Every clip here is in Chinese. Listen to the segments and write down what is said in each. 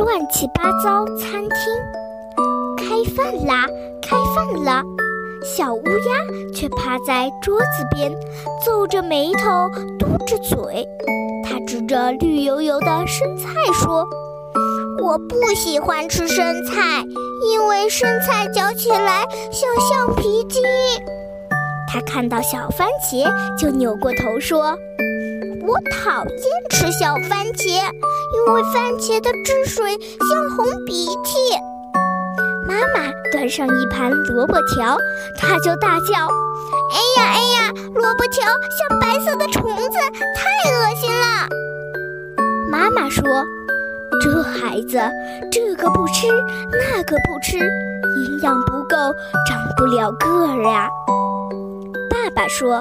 乱七八糟餐厅。开饭啦，开饭啦！小乌鸦却趴在桌子边，皱着眉头，嘟着嘴。它指着绿油油的生菜说：“我不喜欢吃生菜，因为生菜嚼起来像橡皮筋。”它看到小番茄，就扭过头说：“我讨厌吃小番茄，因为番茄的汁水像红鼻涕。”妈妈端上一盘萝卜条，他就大叫：“哎呀哎呀，萝卜条像白色的虫子，太恶心了！”妈妈说：“这孩子，这个不吃，那个不吃，营养不够，长不了个儿呀。”爸爸说：“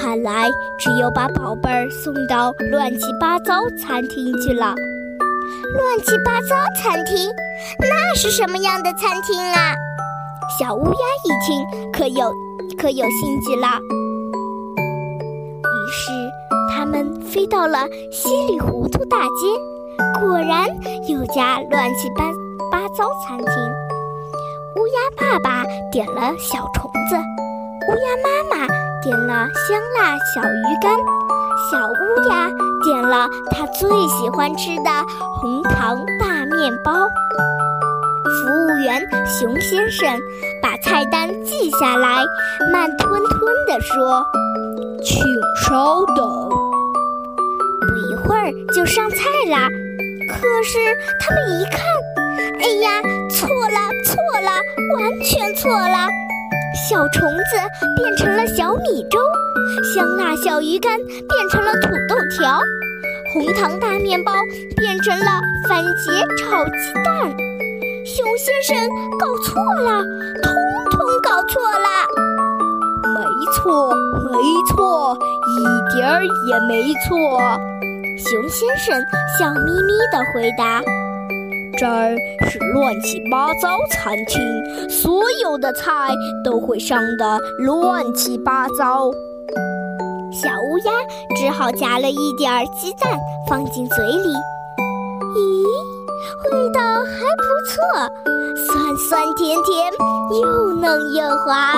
看来只有把宝贝儿送到乱七八糟餐厅去了。”乱七八糟餐厅，那是什么样的餐厅啊？小乌鸦一听，可有可有兴趣了。于是，他们飞到了稀里糊涂大街，果然有家乱七八八糟餐厅。乌鸦爸爸点了小虫子，乌鸦妈妈点了香辣小鱼干。小乌鸦点了他最喜欢吃的红糖大面包。服务员熊先生把菜单记下来，慢吞吞地说：“请稍等。”不一会儿就上菜啦。可是他们一看，哎呀，错了，错了，完全错了！小虫子变成了小米粥。香辣小鱼干变成了土豆条，红糖大面包变成了番茄炒鸡蛋。熊先生搞错了，通通搞错了。没错，没错，一点儿也没错。熊先生笑眯眯地回答：“这儿是乱七八糟餐厅，所有的菜都会上的乱七八糟。”小乌鸦只好夹了一点儿鸡蛋放进嘴里，咦，味道还不错，酸酸甜甜，又嫩又滑。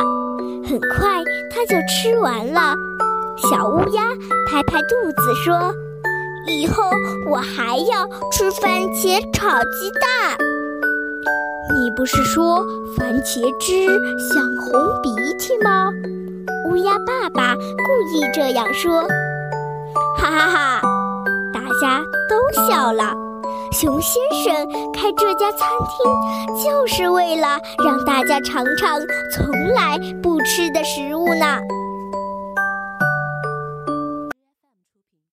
很快它就吃完了。小乌鸦拍拍肚子说：“以后我还要吃番茄炒鸡蛋。”你不是说番茄汁像红鼻涕吗？乌鸦爸爸故意这样说，哈哈哈！大家都笑了。熊先生开这家餐厅，就是为了让大家尝尝从来不吃的食物呢。